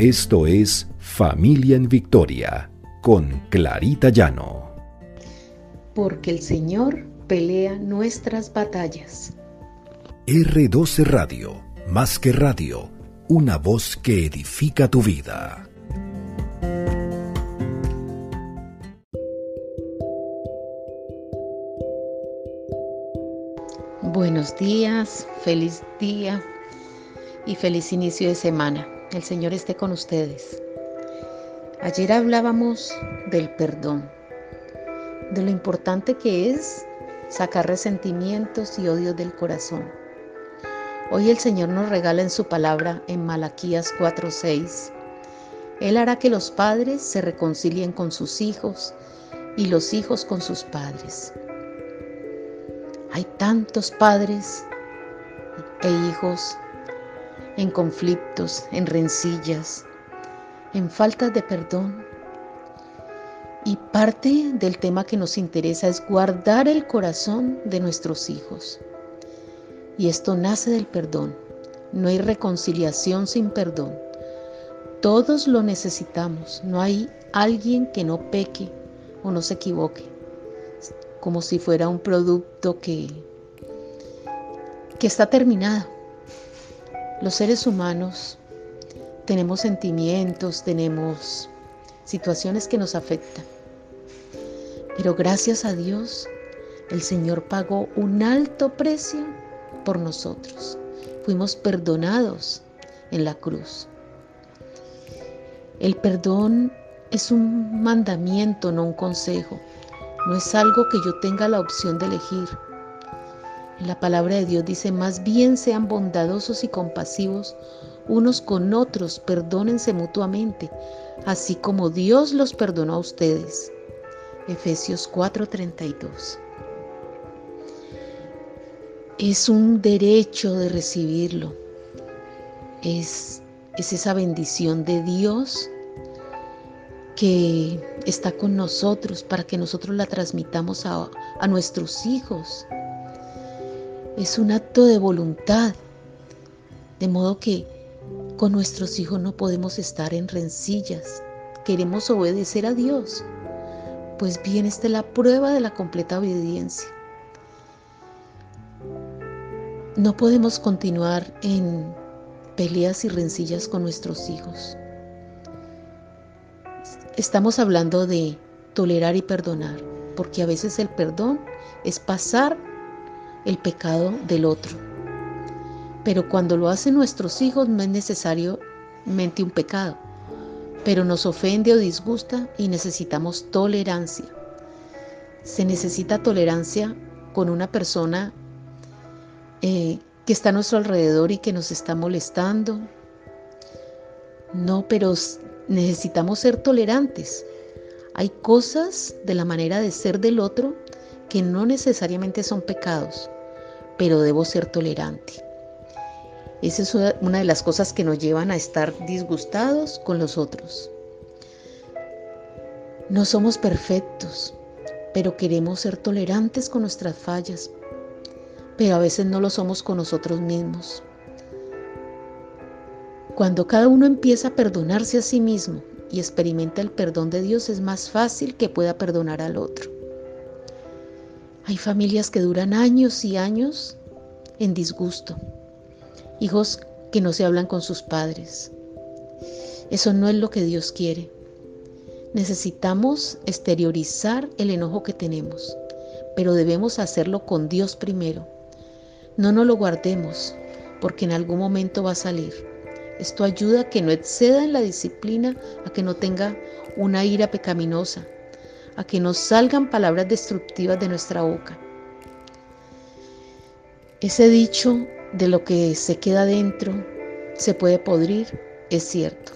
Esto es Familia en Victoria con Clarita Llano. Porque el Señor pelea nuestras batallas. R12 Radio, más que radio, una voz que edifica tu vida. Buenos días, feliz día y feliz inicio de semana. El Señor esté con ustedes. Ayer hablábamos del perdón, de lo importante que es sacar resentimientos y odios del corazón. Hoy el Señor nos regala en su palabra en Malaquías 4:6. Él hará que los padres se reconcilien con sus hijos y los hijos con sus padres. Hay tantos padres e hijos en conflictos, en rencillas, en falta de perdón. Y parte del tema que nos interesa es guardar el corazón de nuestros hijos. Y esto nace del perdón. No hay reconciliación sin perdón. Todos lo necesitamos. No hay alguien que no peque o no se equivoque. Como si fuera un producto que, que está terminado los seres humanos tenemos sentimientos, tenemos situaciones que nos afectan. Pero gracias a Dios, el Señor pagó un alto precio por nosotros. Fuimos perdonados en la cruz. El perdón es un mandamiento, no un consejo. No es algo que yo tenga la opción de elegir. La palabra de Dios dice, más bien sean bondadosos y compasivos unos con otros, perdónense mutuamente, así como Dios los perdonó a ustedes. Efesios 4:32. Es un derecho de recibirlo. Es, es esa bendición de Dios que está con nosotros para que nosotros la transmitamos a, a nuestros hijos es un acto de voluntad. De modo que con nuestros hijos no podemos estar en rencillas. Queremos obedecer a Dios. Pues bien, esta es la prueba de la completa obediencia. No podemos continuar en peleas y rencillas con nuestros hijos. Estamos hablando de tolerar y perdonar, porque a veces el perdón es pasar el pecado del otro. Pero cuando lo hacen nuestros hijos no es necesariamente un pecado, pero nos ofende o disgusta y necesitamos tolerancia. Se necesita tolerancia con una persona eh, que está a nuestro alrededor y que nos está molestando. No, pero necesitamos ser tolerantes. Hay cosas de la manera de ser del otro que no necesariamente son pecados, pero debo ser tolerante. Esa es una de las cosas que nos llevan a estar disgustados con los otros. No somos perfectos, pero queremos ser tolerantes con nuestras fallas, pero a veces no lo somos con nosotros mismos. Cuando cada uno empieza a perdonarse a sí mismo y experimenta el perdón de Dios, es más fácil que pueda perdonar al otro. Hay familias que duran años y años en disgusto, hijos que no se hablan con sus padres. Eso no es lo que Dios quiere. Necesitamos exteriorizar el enojo que tenemos, pero debemos hacerlo con Dios primero. No nos lo guardemos, porque en algún momento va a salir. Esto ayuda a que no exceda en la disciplina, a que no tenga una ira pecaminosa, a que nos salgan palabras destructivas de nuestra boca. Ese dicho de lo que se queda dentro se puede podrir es cierto.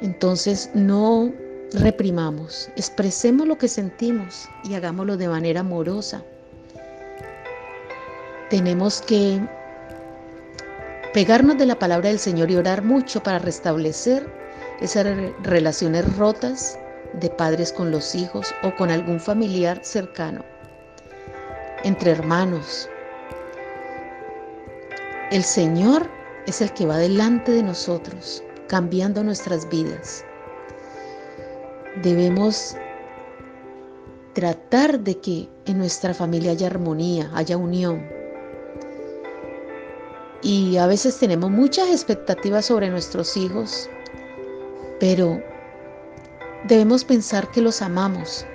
Entonces no reprimamos, expresemos lo que sentimos y hagámoslo de manera amorosa. Tenemos que pegarnos de la palabra del Señor y orar mucho para restablecer esas relaciones rotas de padres con los hijos o con algún familiar cercano, entre hermanos. El Señor es el que va delante de nosotros cambiando nuestras vidas. Debemos tratar de que en nuestra familia haya armonía, haya unión. Y a veces tenemos muchas expectativas sobre nuestros hijos, pero debemos pensar que los amamos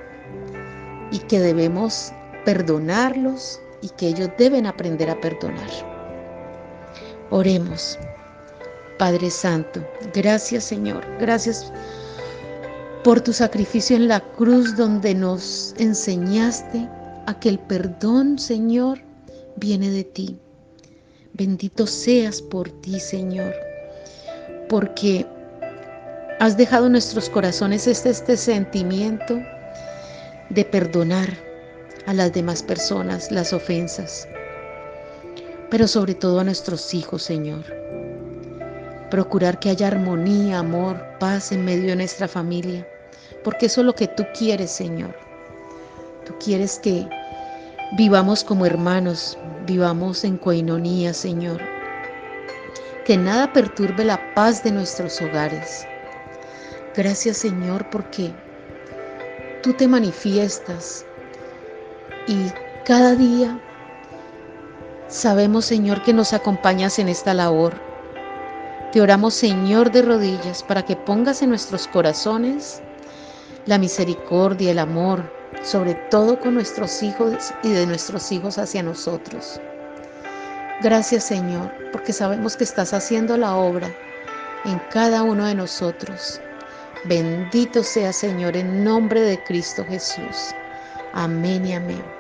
y que debemos perdonarlos y que ellos deben aprender a perdonar. Oremos. Padre Santo, gracias Señor, gracias por tu sacrificio en la cruz donde nos enseñaste a que el perdón, Señor, viene de ti. Bendito seas por ti, Señor, porque has dejado en nuestros corazones este, este sentimiento de perdonar a las demás personas las ofensas, pero sobre todo a nuestros hijos, Señor. Procurar que haya armonía, amor, paz en medio de nuestra familia, porque eso es lo que tú quieres, Señor. Tú quieres que vivamos como hermanos, vivamos en coinonía, Señor. Que nada perturbe la paz de nuestros hogares. Gracias, Señor, porque tú te manifiestas y cada día sabemos, Señor, que nos acompañas en esta labor. Te oramos, Señor, de rodillas, para que pongas en nuestros corazones la misericordia, el amor, sobre todo con nuestros hijos y de nuestros hijos hacia nosotros. Gracias, Señor, porque sabemos que estás haciendo la obra en cada uno de nosotros. Bendito sea, Señor, en nombre de Cristo Jesús. Amén y amén.